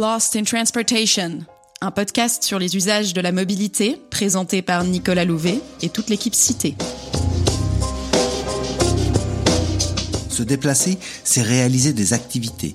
Lost in Transportation, un podcast sur les usages de la mobilité présenté par Nicolas Louvet et toute l'équipe citée. Se déplacer, c'est réaliser des activités,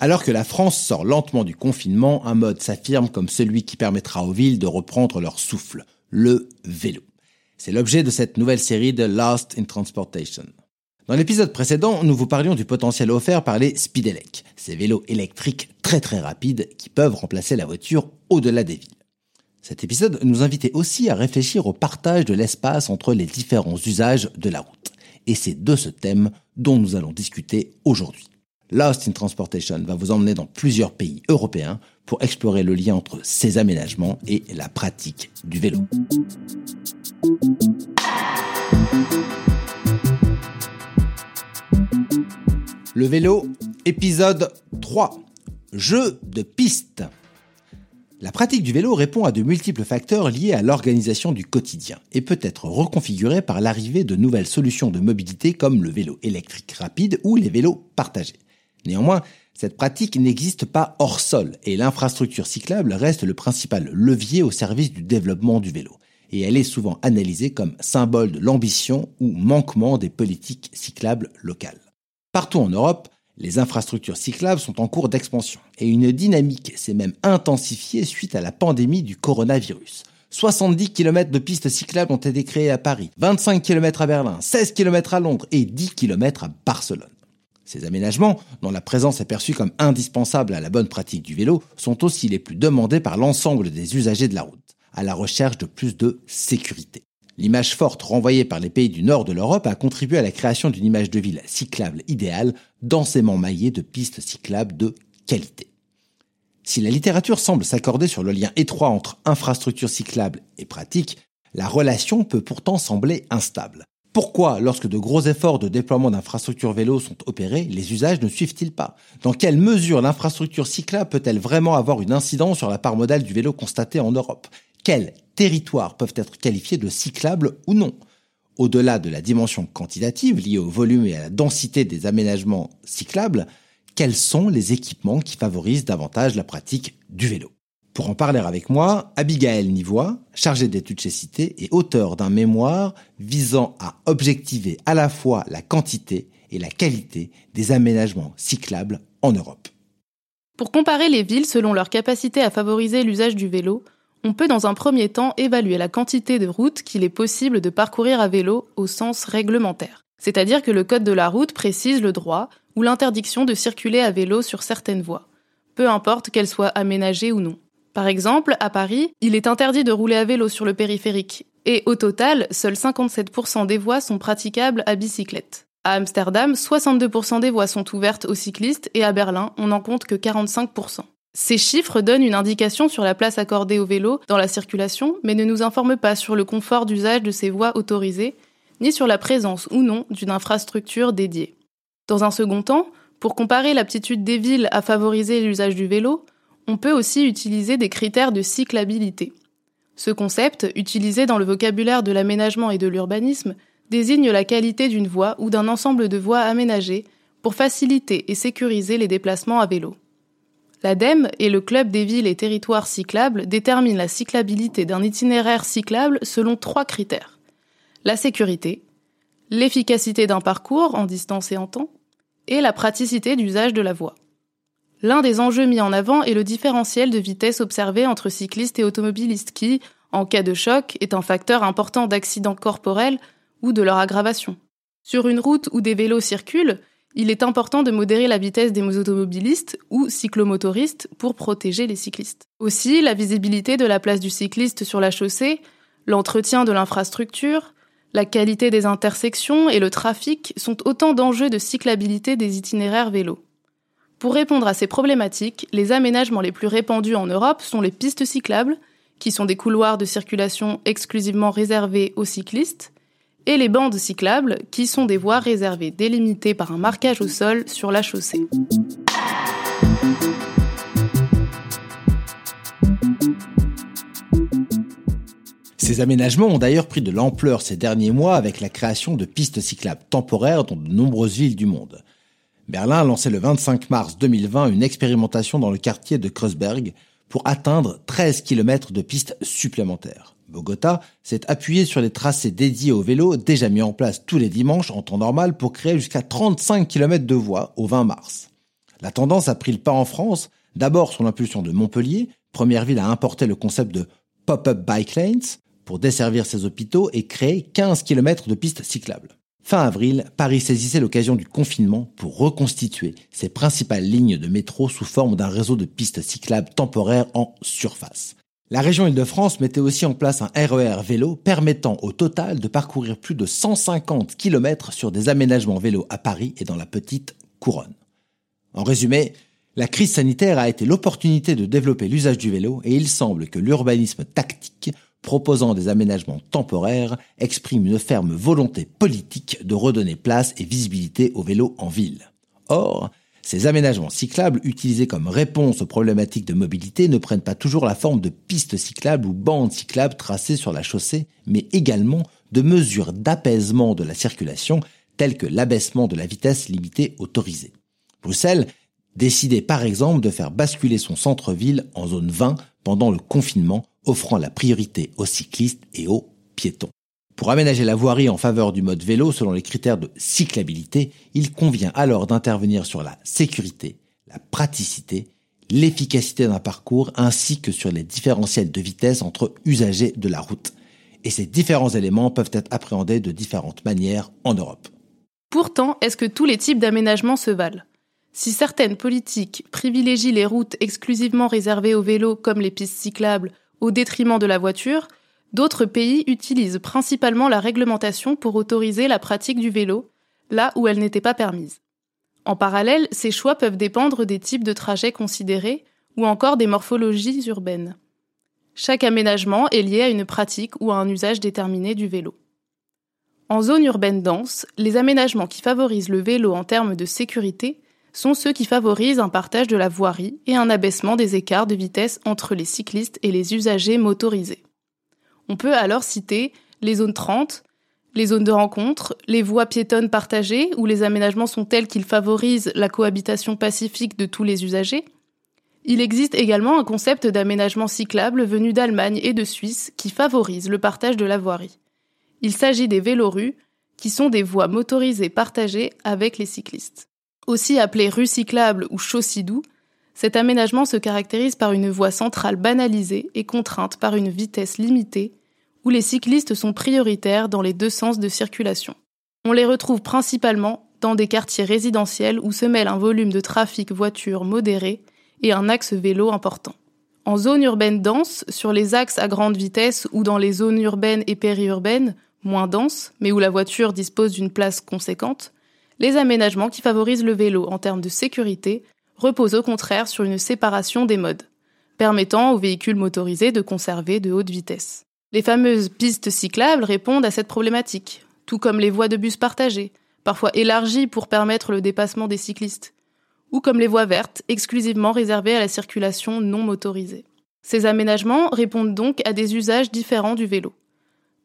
Alors que la France sort lentement du confinement, un mode s'affirme comme celui qui permettra aux villes de reprendre leur souffle, le vélo. C'est l'objet de cette nouvelle série de Lost in Transportation. Dans l'épisode précédent, nous vous parlions du potentiel offert par les Speedelec, ces vélos électriques très très rapides qui peuvent remplacer la voiture au-delà des villes. Cet épisode nous invitait aussi à réfléchir au partage de l'espace entre les différents usages de la route. Et c'est de ce thème dont nous allons discuter aujourd'hui. Lost in Transportation va vous emmener dans plusieurs pays européens pour explorer le lien entre ces aménagements et la pratique du vélo. Le vélo, épisode 3. Jeu de piste. La pratique du vélo répond à de multiples facteurs liés à l'organisation du quotidien et peut être reconfigurée par l'arrivée de nouvelles solutions de mobilité comme le vélo électrique rapide ou les vélos partagés. Néanmoins, cette pratique n'existe pas hors sol et l'infrastructure cyclable reste le principal levier au service du développement du vélo. Et elle est souvent analysée comme symbole de l'ambition ou manquement des politiques cyclables locales. Partout en Europe, les infrastructures cyclables sont en cours d'expansion et une dynamique s'est même intensifiée suite à la pandémie du coronavirus. 70 km de pistes cyclables ont été créées à Paris, 25 km à Berlin, 16 km à Londres et 10 km à Barcelone. Ces aménagements, dont la présence est perçue comme indispensable à la bonne pratique du vélo, sont aussi les plus demandés par l'ensemble des usagers de la route, à la recherche de plus de sécurité. L'image forte renvoyée par les pays du nord de l'Europe a contribué à la création d'une image de ville cyclable idéale, densément maillée de pistes cyclables de qualité. Si la littérature semble s'accorder sur le lien étroit entre infrastructure cyclable et pratique, la relation peut pourtant sembler instable. Pourquoi, lorsque de gros efforts de déploiement d'infrastructures vélo sont opérés, les usages ne suivent-ils pas? Dans quelle mesure l'infrastructure cyclable peut-elle vraiment avoir une incidence sur la part modale du vélo constatée en Europe? Quels territoires peuvent être qualifiés de cyclables ou non? Au-delà de la dimension quantitative liée au volume et à la densité des aménagements cyclables, quels sont les équipements qui favorisent davantage la pratique du vélo? Pour en parler avec moi, Abigail Nivois, chargée d'études chez Cité et auteur d'un mémoire visant à objectiver à la fois la quantité et la qualité des aménagements cyclables en Europe. Pour comparer les villes selon leur capacité à favoriser l'usage du vélo, on peut dans un premier temps évaluer la quantité de routes qu'il est possible de parcourir à vélo au sens réglementaire. C'est-à-dire que le code de la route précise le droit ou l'interdiction de circuler à vélo sur certaines voies, peu importe qu'elles soient aménagées ou non. Par exemple, à Paris, il est interdit de rouler à vélo sur le périphérique, et au total, seuls 57% des voies sont praticables à bicyclette. À Amsterdam, 62% des voies sont ouvertes aux cyclistes et à Berlin, on n'en compte que 45%. Ces chiffres donnent une indication sur la place accordée au vélo dans la circulation, mais ne nous informent pas sur le confort d'usage de ces voies autorisées, ni sur la présence ou non d'une infrastructure dédiée. Dans un second temps, pour comparer l'aptitude des villes à favoriser l'usage du vélo, on peut aussi utiliser des critères de cyclabilité. Ce concept, utilisé dans le vocabulaire de l'aménagement et de l'urbanisme, désigne la qualité d'une voie ou d'un ensemble de voies aménagées pour faciliter et sécuriser les déplacements à vélo. L'ADEME et le Club des villes et territoires cyclables déterminent la cyclabilité d'un itinéraire cyclable selon trois critères. La sécurité, l'efficacité d'un parcours en distance et en temps, et la praticité d'usage de la voie. L'un des enjeux mis en avant est le différentiel de vitesse observé entre cyclistes et automobilistes qui, en cas de choc, est un facteur important d'accident corporel ou de leur aggravation. Sur une route où des vélos circulent, il est important de modérer la vitesse des automobilistes ou cyclomotoristes pour protéger les cyclistes. Aussi, la visibilité de la place du cycliste sur la chaussée, l'entretien de l'infrastructure, la qualité des intersections et le trafic sont autant d'enjeux de cyclabilité des itinéraires vélos. Pour répondre à ces problématiques, les aménagements les plus répandus en Europe sont les pistes cyclables, qui sont des couloirs de circulation exclusivement réservés aux cyclistes, et les bandes cyclables, qui sont des voies réservées délimitées par un marquage au sol sur la chaussée. Ces aménagements ont d'ailleurs pris de l'ampleur ces derniers mois avec la création de pistes cyclables temporaires dans de nombreuses villes du monde. Berlin a lancé le 25 mars 2020 une expérimentation dans le quartier de Kreuzberg pour atteindre 13 km de pistes supplémentaires. Bogota s'est appuyé sur les tracés dédiés au vélo déjà mis en place tous les dimanches en temps normal pour créer jusqu'à 35 km de voies au 20 mars. La tendance a pris le pas en France, d'abord sous l'impulsion de Montpellier, première ville à importer le concept de pop-up bike lanes pour desservir ses hôpitaux et créer 15 km de pistes cyclables. Fin avril, Paris saisissait l'occasion du confinement pour reconstituer ses principales lignes de métro sous forme d'un réseau de pistes cyclables temporaires en surface. La région Île-de-France mettait aussi en place un RER e vélo permettant au total de parcourir plus de 150 km sur des aménagements vélo à Paris et dans la petite couronne. En résumé, la crise sanitaire a été l'opportunité de développer l'usage du vélo et il semble que l'urbanisme tactique proposant des aménagements temporaires, exprime une ferme volonté politique de redonner place et visibilité au vélo en ville. Or, ces aménagements cyclables utilisés comme réponse aux problématiques de mobilité ne prennent pas toujours la forme de pistes cyclables ou bandes cyclables tracées sur la chaussée, mais également de mesures d'apaisement de la circulation telles que l'abaissement de la vitesse limitée autorisée. Bruxelles décidait par exemple de faire basculer son centre-ville en zone 20 pendant le confinement offrant la priorité aux cyclistes et aux piétons. Pour aménager la voirie en faveur du mode vélo selon les critères de cyclabilité, il convient alors d'intervenir sur la sécurité, la praticité, l'efficacité d'un parcours ainsi que sur les différentiels de vitesse entre usagers de la route. Et ces différents éléments peuvent être appréhendés de différentes manières en Europe. Pourtant, est-ce que tous les types d'aménagements se valent? Si certaines politiques privilégient les routes exclusivement réservées aux vélos comme les pistes cyclables au détriment de la voiture, d'autres pays utilisent principalement la réglementation pour autoriser la pratique du vélo, là où elle n'était pas permise. En parallèle, ces choix peuvent dépendre des types de trajets considérés ou encore des morphologies urbaines. Chaque aménagement est lié à une pratique ou à un usage déterminé du vélo. En zone urbaine dense, les aménagements qui favorisent le vélo en termes de sécurité sont ceux qui favorisent un partage de la voirie et un abaissement des écarts de vitesse entre les cyclistes et les usagers motorisés. On peut alors citer les zones 30, les zones de rencontre, les voies piétonnes partagées où les aménagements sont tels qu'ils favorisent la cohabitation pacifique de tous les usagers. Il existe également un concept d'aménagement cyclable venu d'Allemagne et de Suisse qui favorise le partage de la voirie. Il s'agit des vélorues, qui sont des voies motorisées partagées avec les cyclistes. Aussi appelé rue cyclable ou chausssidou, cet aménagement se caractérise par une voie centrale banalisée et contrainte par une vitesse limitée, où les cyclistes sont prioritaires dans les deux sens de circulation. On les retrouve principalement dans des quartiers résidentiels où se mêlent un volume de trafic voiture modéré et un axe vélo important. En zone urbaine dense, sur les axes à grande vitesse ou dans les zones urbaines et périurbaines, moins denses, mais où la voiture dispose d'une place conséquente, les aménagements qui favorisent le vélo en termes de sécurité reposent au contraire sur une séparation des modes, permettant aux véhicules motorisés de conserver de hautes vitesses. Les fameuses pistes cyclables répondent à cette problématique, tout comme les voies de bus partagées, parfois élargies pour permettre le dépassement des cyclistes, ou comme les voies vertes, exclusivement réservées à la circulation non motorisée. Ces aménagements répondent donc à des usages différents du vélo.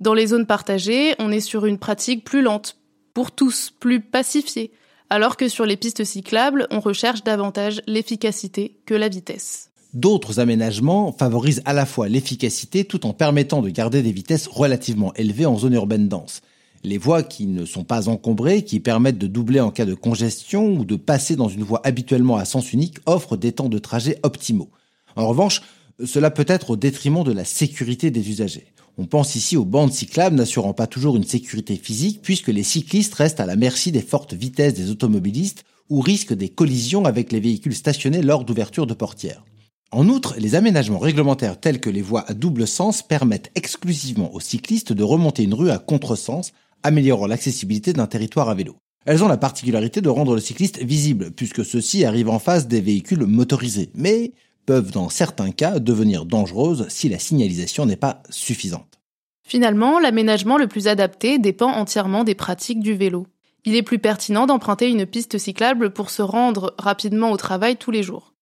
Dans les zones partagées, on est sur une pratique plus lente, pour tous, plus pacifié, alors que sur les pistes cyclables, on recherche davantage l'efficacité que la vitesse. D'autres aménagements favorisent à la fois l'efficacité tout en permettant de garder des vitesses relativement élevées en zone urbaine dense. Les voies qui ne sont pas encombrées, qui permettent de doubler en cas de congestion ou de passer dans une voie habituellement à sens unique, offrent des temps de trajet optimaux. En revanche, cela peut être au détriment de la sécurité des usagers. On pense ici aux bandes cyclables n'assurant pas toujours une sécurité physique puisque les cyclistes restent à la merci des fortes vitesses des automobilistes ou risquent des collisions avec les véhicules stationnés lors d'ouverture de portières. En outre, les aménagements réglementaires tels que les voies à double sens permettent exclusivement aux cyclistes de remonter une rue à contresens, améliorant l'accessibilité d'un territoire à vélo. Elles ont la particularité de rendre le cycliste visible, puisque ceux-ci arrivent en face des véhicules motorisés, mais peuvent dans certains cas devenir dangereuses si la signalisation n'est pas suffisante. Finalement, l'aménagement le plus adapté dépend entièrement des pratiques du vélo. Il est plus pertinent d'emprunter une piste cyclable pour se rendre rapidement au travail tous les jours.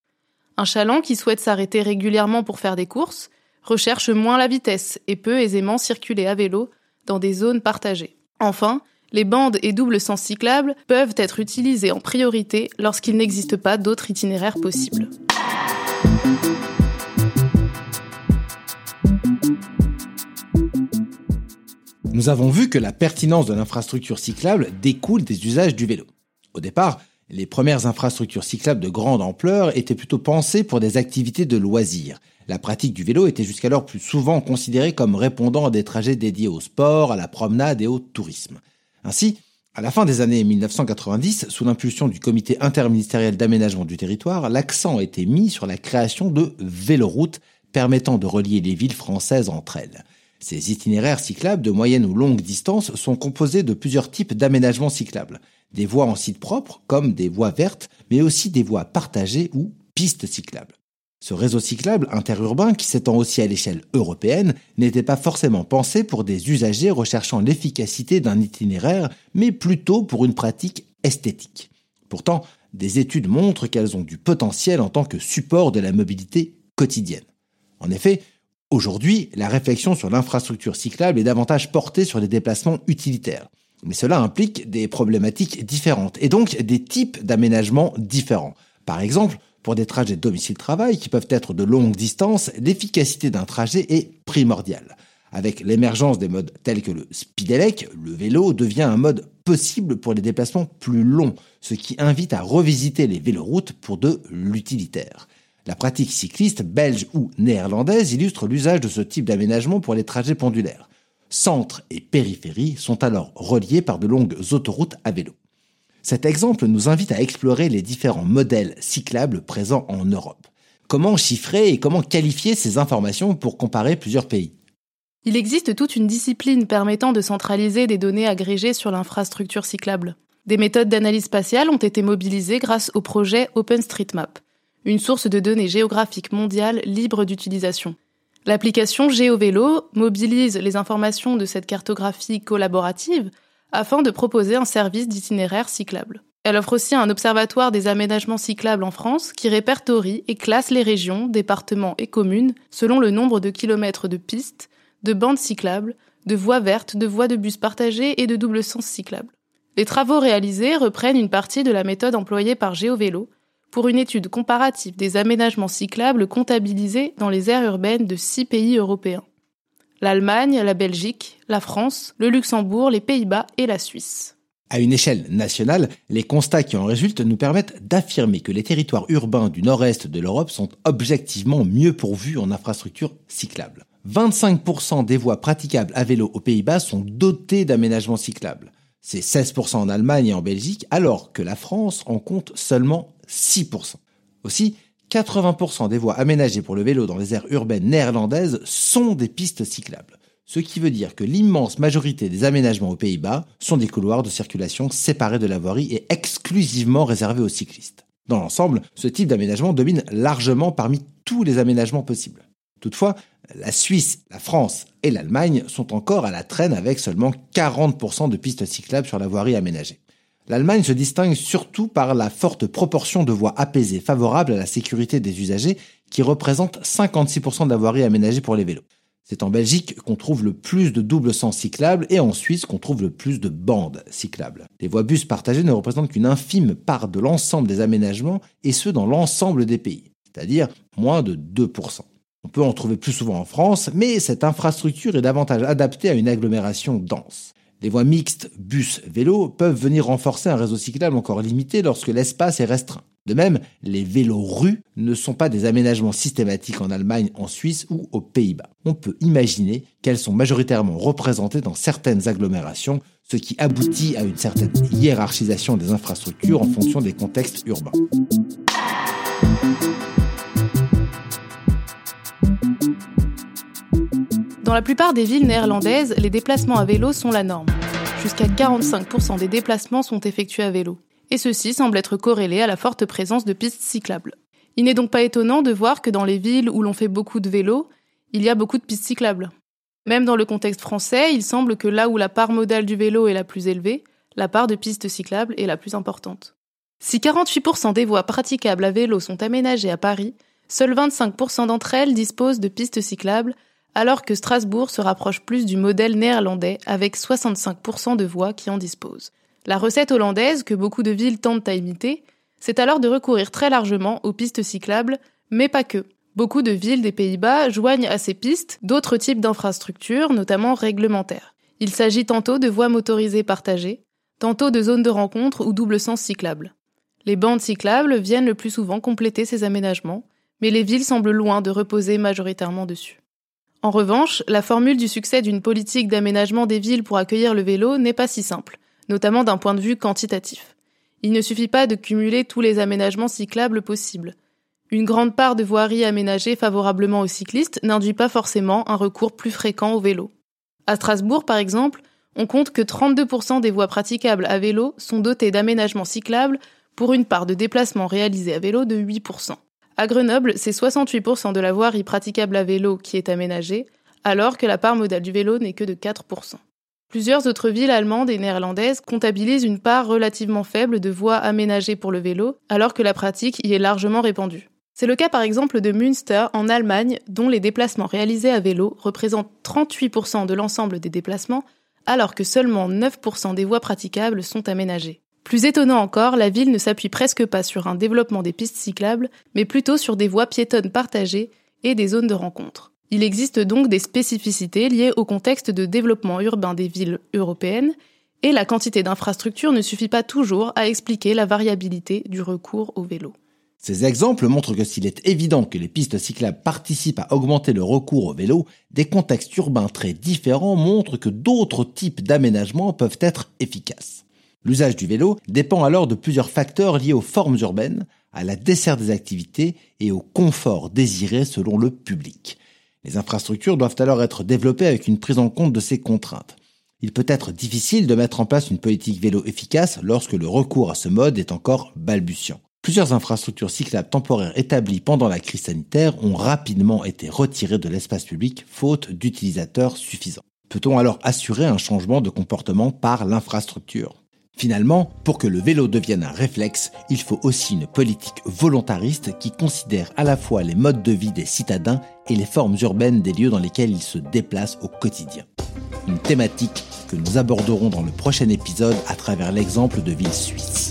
Un chaland qui souhaite s'arrêter régulièrement pour faire des courses recherche moins la vitesse et peut aisément circuler à vélo dans des zones partagées. Enfin, les bandes et doubles sens cyclables peuvent être utilisés en priorité lorsqu'il n'existe pas d'autres itinéraires possibles. Nous avons vu que la pertinence de l'infrastructure cyclable découle des usages du vélo. Au départ, les premières infrastructures cyclables de grande ampleur étaient plutôt pensées pour des activités de loisirs. La pratique du vélo était jusqu'alors plus souvent considérée comme répondant à des trajets dédiés au sport, à la promenade et au tourisme. Ainsi, à la fin des années 1990, sous l'impulsion du comité interministériel d'aménagement du territoire, l'accent a été mis sur la création de véloroutes permettant de relier les villes françaises entre elles. Ces itinéraires cyclables de moyenne ou longue distance sont composés de plusieurs types d'aménagements cyclables. Des voies en site propre, comme des voies vertes, mais aussi des voies partagées ou pistes cyclables. Ce réseau cyclable interurbain, qui s'étend aussi à l'échelle européenne, n'était pas forcément pensé pour des usagers recherchant l'efficacité d'un itinéraire, mais plutôt pour une pratique esthétique. Pourtant, des études montrent qu'elles ont du potentiel en tant que support de la mobilité quotidienne. En effet, Aujourd'hui, la réflexion sur l'infrastructure cyclable est davantage portée sur des déplacements utilitaires. Mais cela implique des problématiques différentes et donc des types d'aménagements différents. Par exemple, pour des trajets domicile-travail qui peuvent être de longue distance, l'efficacité d'un trajet est primordiale. Avec l'émergence des modes tels que le speedelec, le vélo devient un mode possible pour les déplacements plus longs, ce qui invite à revisiter les véloroutes pour de l'utilitaire. La pratique cycliste belge ou néerlandaise illustre l'usage de ce type d'aménagement pour les trajets pendulaires. Centre et périphérie sont alors reliés par de longues autoroutes à vélo. Cet exemple nous invite à explorer les différents modèles cyclables présents en Europe. Comment chiffrer et comment qualifier ces informations pour comparer plusieurs pays? Il existe toute une discipline permettant de centraliser des données agrégées sur l'infrastructure cyclable. Des méthodes d'analyse spatiale ont été mobilisées grâce au projet OpenStreetMap une source de données géographiques mondiales libre d'utilisation. L'application GeoVélo mobilise les informations de cette cartographie collaborative afin de proposer un service d'itinéraire cyclable. Elle offre aussi un observatoire des aménagements cyclables en France qui répertorie et classe les régions, départements et communes selon le nombre de kilomètres de pistes, de bandes cyclables, de voies vertes, de voies de bus partagées et de double sens cyclables. Les travaux réalisés reprennent une partie de la méthode employée par GeoVélo pour une étude comparative des aménagements cyclables comptabilisés dans les aires urbaines de six pays européens. L'Allemagne, la Belgique, la France, le Luxembourg, les Pays-Bas et la Suisse. À une échelle nationale, les constats qui en résultent nous permettent d'affirmer que les territoires urbains du nord-est de l'Europe sont objectivement mieux pourvus en infrastructures cyclables. 25% des voies praticables à vélo aux Pays-Bas sont dotées d'aménagements cyclables. C'est 16% en Allemagne et en Belgique, alors que la France en compte seulement 6%. Aussi, 80% des voies aménagées pour le vélo dans les aires urbaines néerlandaises sont des pistes cyclables. Ce qui veut dire que l'immense majorité des aménagements aux Pays-Bas sont des couloirs de circulation séparés de la voirie et exclusivement réservés aux cyclistes. Dans l'ensemble, ce type d'aménagement domine largement parmi tous les aménagements possibles. Toutefois, la Suisse, la France et l'Allemagne sont encore à la traîne avec seulement 40% de pistes cyclables sur la voirie aménagée. L'Allemagne se distingue surtout par la forte proportion de voies apaisées favorables à la sécurité des usagers qui représente 56% de la voirie pour les vélos. C'est en Belgique qu'on trouve le plus de double sens cyclables et en Suisse qu'on trouve le plus de bandes cyclables. Les voies bus partagées ne représentent qu'une infime part de l'ensemble des aménagements et ce dans l'ensemble des pays, c'est-à-dire moins de 2%. On peut en trouver plus souvent en France, mais cette infrastructure est davantage adaptée à une agglomération dense. Les voies mixtes bus-vélo peuvent venir renforcer un réseau cyclable encore limité lorsque l'espace est restreint. De même, les vélos rues ne sont pas des aménagements systématiques en Allemagne, en Suisse ou aux Pays-Bas. On peut imaginer qu'elles sont majoritairement représentées dans certaines agglomérations, ce qui aboutit à une certaine hiérarchisation des infrastructures en fonction des contextes urbains. Dans la plupart des villes néerlandaises, les déplacements à vélo sont la norme. Jusqu'à 45% des déplacements sont effectués à vélo. Et ceci semble être corrélé à la forte présence de pistes cyclables. Il n'est donc pas étonnant de voir que dans les villes où l'on fait beaucoup de vélo, il y a beaucoup de pistes cyclables. Même dans le contexte français, il semble que là où la part modale du vélo est la plus élevée, la part de pistes cyclables est la plus importante. Si 48% des voies praticables à vélo sont aménagées à Paris, seuls 25% d'entre elles disposent de pistes cyclables, alors que Strasbourg se rapproche plus du modèle néerlandais avec 65% de voies qui en disposent. La recette hollandaise, que beaucoup de villes tentent à imiter, c'est alors de recourir très largement aux pistes cyclables, mais pas que. Beaucoup de villes des Pays-Bas joignent à ces pistes d'autres types d'infrastructures, notamment réglementaires. Il s'agit tantôt de voies motorisées partagées, tantôt de zones de rencontre ou double sens cyclables. Les bandes cyclables viennent le plus souvent compléter ces aménagements, mais les villes semblent loin de reposer majoritairement dessus. En revanche, la formule du succès d'une politique d'aménagement des villes pour accueillir le vélo n'est pas si simple, notamment d'un point de vue quantitatif. Il ne suffit pas de cumuler tous les aménagements cyclables possibles. Une grande part de voiries aménagées favorablement aux cyclistes n'induit pas forcément un recours plus fréquent au vélo. À Strasbourg, par exemple, on compte que 32% des voies praticables à vélo sont dotées d'aménagements cyclables pour une part de déplacement réalisé à vélo de 8%. À Grenoble, c'est 68% de la voirie praticable à vélo qui est aménagée, alors que la part modale du vélo n'est que de 4%. Plusieurs autres villes allemandes et néerlandaises comptabilisent une part relativement faible de voies aménagées pour le vélo, alors que la pratique y est largement répandue. C'est le cas par exemple de Münster en Allemagne, dont les déplacements réalisés à vélo représentent 38% de l'ensemble des déplacements, alors que seulement 9% des voies praticables sont aménagées. Plus étonnant encore, la ville ne s'appuie presque pas sur un développement des pistes cyclables, mais plutôt sur des voies piétonnes partagées et des zones de rencontre. Il existe donc des spécificités liées au contexte de développement urbain des villes européennes, et la quantité d'infrastructures ne suffit pas toujours à expliquer la variabilité du recours au vélo. Ces exemples montrent que s'il est évident que les pistes cyclables participent à augmenter le recours au vélo, des contextes urbains très différents montrent que d'autres types d'aménagements peuvent être efficaces. L'usage du vélo dépend alors de plusieurs facteurs liés aux formes urbaines, à la desserte des activités et au confort désiré selon le public. Les infrastructures doivent alors être développées avec une prise en compte de ces contraintes. Il peut être difficile de mettre en place une politique vélo efficace lorsque le recours à ce mode est encore balbutiant. Plusieurs infrastructures cyclables temporaires établies pendant la crise sanitaire ont rapidement été retirées de l'espace public faute d'utilisateurs suffisants. Peut-on alors assurer un changement de comportement par l'infrastructure? Finalement, pour que le vélo devienne un réflexe, il faut aussi une politique volontariste qui considère à la fois les modes de vie des citadins et les formes urbaines des lieux dans lesquels ils se déplacent au quotidien. Une thématique que nous aborderons dans le prochain épisode à travers l'exemple de villes suisses.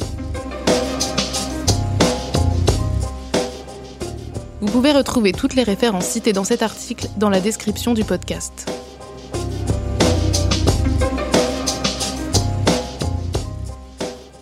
Vous pouvez retrouver toutes les références citées dans cet article dans la description du podcast.